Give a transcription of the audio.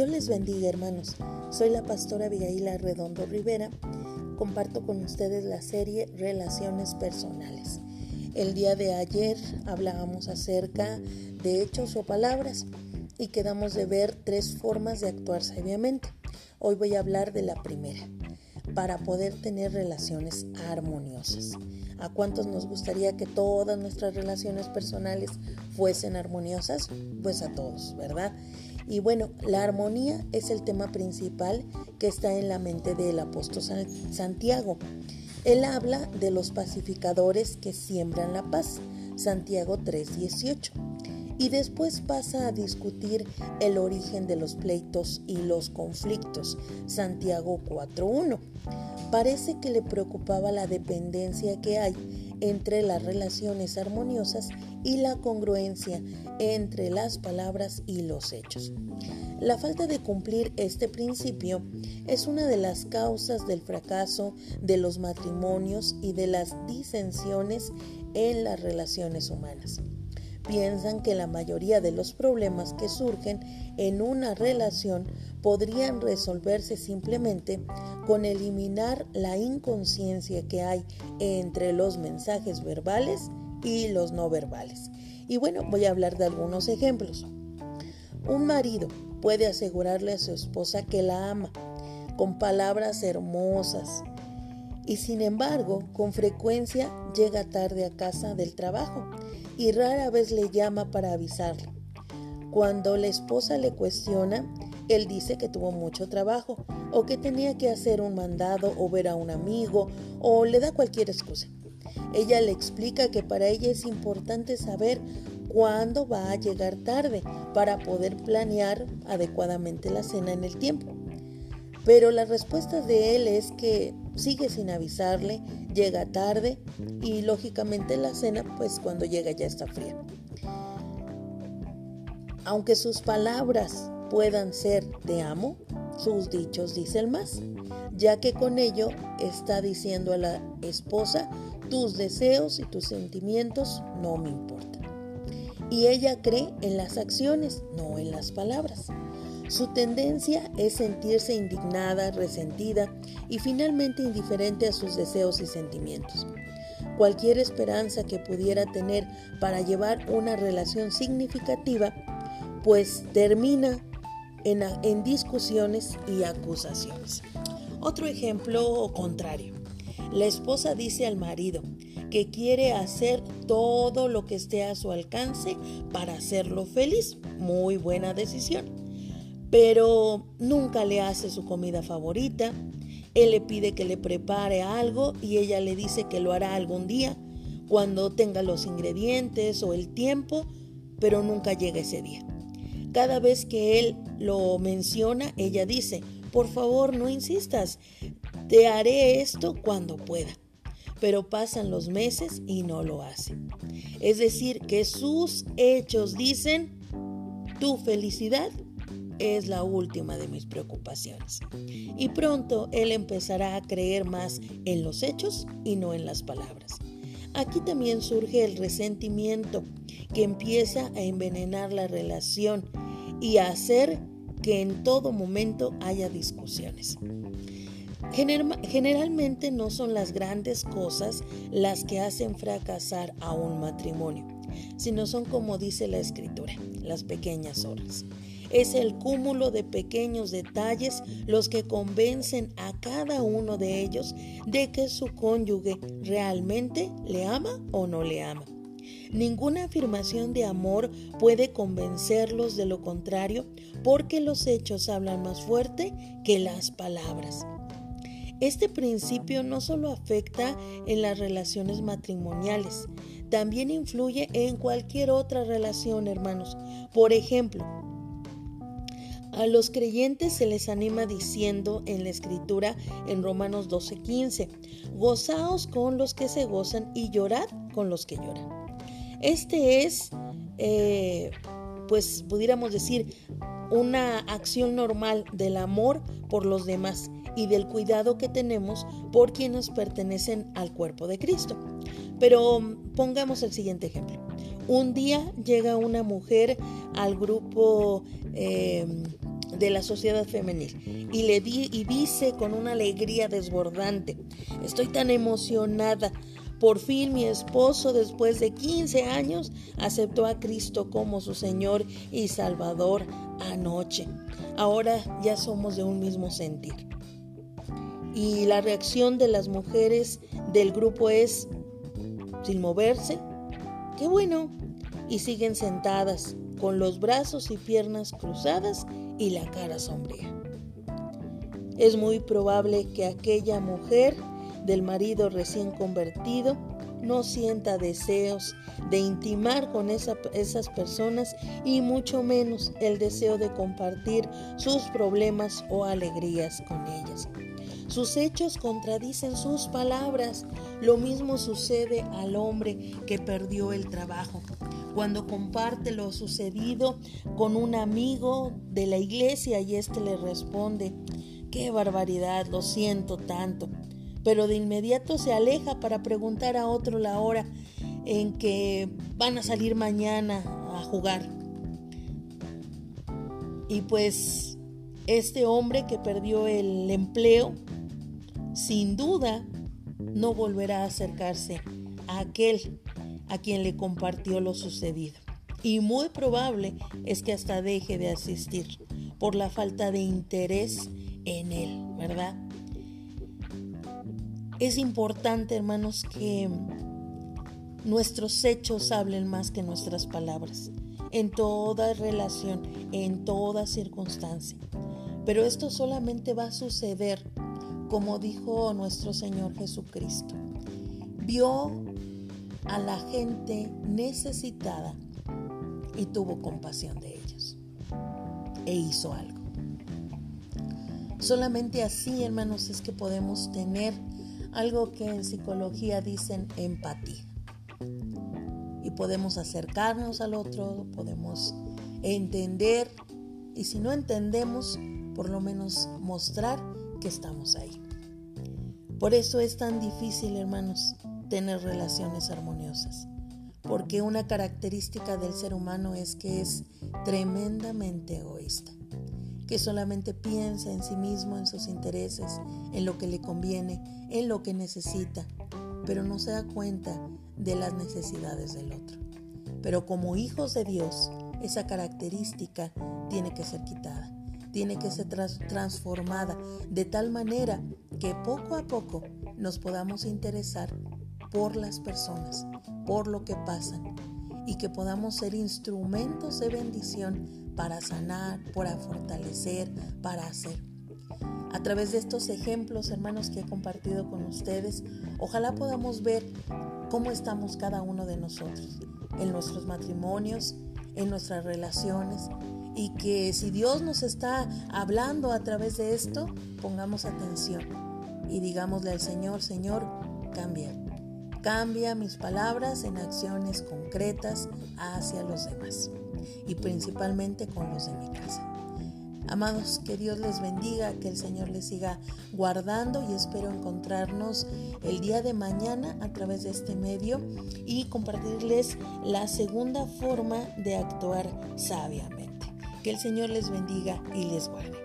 Dios les bendiga hermanos. Soy la pastora Abigail Redondo Rivera. Comparto con ustedes la serie Relaciones Personales. El día de ayer hablábamos acerca de hechos o palabras y quedamos de ver tres formas de actuar sabiamente. Hoy voy a hablar de la primera, para poder tener relaciones armoniosas. ¿A cuántos nos gustaría que todas nuestras relaciones personales fuesen armoniosas? Pues a todos, ¿verdad? Y bueno, la armonía es el tema principal que está en la mente del apóstol Santiago. Él habla de los pacificadores que siembran la paz, Santiago 3:18. Y después pasa a discutir el origen de los pleitos y los conflictos, Santiago 4:1. Parece que le preocupaba la dependencia que hay entre las relaciones armoniosas y la congruencia entre las palabras y los hechos. La falta de cumplir este principio es una de las causas del fracaso de los matrimonios y de las disensiones en las relaciones humanas. Piensan que la mayoría de los problemas que surgen en una relación podrían resolverse simplemente con eliminar la inconsciencia que hay entre los mensajes verbales y los no verbales. Y bueno, voy a hablar de algunos ejemplos. Un marido puede asegurarle a su esposa que la ama con palabras hermosas y sin embargo con frecuencia llega tarde a casa del trabajo y rara vez le llama para avisarle. Cuando la esposa le cuestiona, él dice que tuvo mucho trabajo o que tenía que hacer un mandado o ver a un amigo o le da cualquier excusa. Ella le explica que para ella es importante saber cuándo va a llegar tarde para poder planear adecuadamente la cena en el tiempo. Pero la respuesta de él es que sigue sin avisarle, llega tarde y lógicamente la cena pues cuando llega ya está fría. Aunque sus palabras puedan ser te amo, sus dichos dicen más, ya que con ello está diciendo a la esposa tus deseos y tus sentimientos no me importan. Y ella cree en las acciones, no en las palabras. Su tendencia es sentirse indignada, resentida y finalmente indiferente a sus deseos y sentimientos. Cualquier esperanza que pudiera tener para llevar una relación significativa, pues termina en, discusiones y acusaciones. Otro ejemplo contrario. La esposa dice al marido que quiere hacer todo lo que esté a su alcance para hacerlo feliz. Muy buena decisión. Pero nunca le hace su comida favorita. Él le pide que le prepare algo y ella le dice que lo hará algún día, cuando tenga los ingredientes o el tiempo, pero nunca llega ese día. Cada vez que él lo menciona, ella dice, por favor no insistas, te haré esto cuando pueda. Pero pasan los meses y no lo hace. Es decir, que sus hechos dicen, tu felicidad es la última de mis preocupaciones. Y pronto él empezará a creer más en los hechos y no en las palabras. Aquí también surge el resentimiento que empieza a envenenar la relación y a hacer que en todo momento haya discusiones. Generalmente no son las grandes cosas las que hacen fracasar a un matrimonio, sino son como dice la escritura, las pequeñas horas. Es el cúmulo de pequeños detalles los que convencen a cada uno de ellos de que su cónyuge realmente le ama o no le ama. Ninguna afirmación de amor puede convencerlos de lo contrario porque los hechos hablan más fuerte que las palabras. Este principio no solo afecta en las relaciones matrimoniales, también influye en cualquier otra relación, hermanos. Por ejemplo, a los creyentes se les anima diciendo en la escritura en Romanos 12:15, gozaos con los que se gozan y llorad con los que lloran. Este es, eh, pues pudiéramos decir, una acción normal del amor por los demás y del cuidado que tenemos por quienes pertenecen al cuerpo de Cristo. Pero mm, pongamos el siguiente ejemplo. Un día llega una mujer al grupo em, de la sociedad femenil y le y dice con una alegría desbordante, estoy tan emocionada. Por fin mi esposo, después de 15 años, aceptó a Cristo como su Señor y Salvador anoche. Ahora ya somos de un mismo sentir. Y la reacción de las mujeres del grupo es, sin moverse, qué bueno. Y siguen sentadas, con los brazos y piernas cruzadas y la cara sombría. Es muy probable que aquella mujer del marido recién convertido no sienta deseos de intimar con esas personas y mucho menos el deseo de compartir sus problemas o alegrías con ellas. Sus hechos contradicen sus palabras. Lo mismo sucede al hombre que perdió el trabajo. Cuando comparte lo sucedido con un amigo de la iglesia y éste le responde, qué barbaridad, lo siento tanto. Pero de inmediato se aleja para preguntar a otro la hora en que van a salir mañana a jugar. Y pues este hombre que perdió el empleo sin duda no volverá a acercarse a aquel a quien le compartió lo sucedido. Y muy probable es que hasta deje de asistir por la falta de interés en él, ¿verdad? Es importante, hermanos, que nuestros hechos hablen más que nuestras palabras, en toda relación, en toda circunstancia. Pero esto solamente va a suceder como dijo nuestro Señor Jesucristo. Vio a la gente necesitada y tuvo compasión de ellos e hizo algo. Solamente así, hermanos, es que podemos tener algo que en psicología dicen empatía. Y podemos acercarnos al otro, podemos entender y si no entendemos, por lo menos mostrar que estamos ahí. Por eso es tan difícil, hermanos, tener relaciones armoniosas, porque una característica del ser humano es que es tremendamente egoísta, que solamente piensa en sí mismo, en sus intereses, en lo que le conviene, en lo que necesita, pero no se da cuenta de las necesidades del otro. Pero como hijos de Dios, esa característica tiene que ser quitada tiene que ser transformada de tal manera que poco a poco nos podamos interesar por las personas, por lo que pasan y que podamos ser instrumentos de bendición para sanar, para fortalecer, para hacer. A través de estos ejemplos, hermanos, que he compartido con ustedes, ojalá podamos ver cómo estamos cada uno de nosotros, en nuestros matrimonios, en nuestras relaciones, y que si Dios nos está hablando a través de esto, pongamos atención y digámosle al Señor, Señor, cambia. Cambia mis palabras en acciones concretas hacia los demás y principalmente con los de mi casa. Amados, que Dios les bendiga, que el Señor les siga guardando y espero encontrarnos el día de mañana a través de este medio y compartirles la segunda forma de actuar sabiamente. Que el Señor les bendiga y les guarde.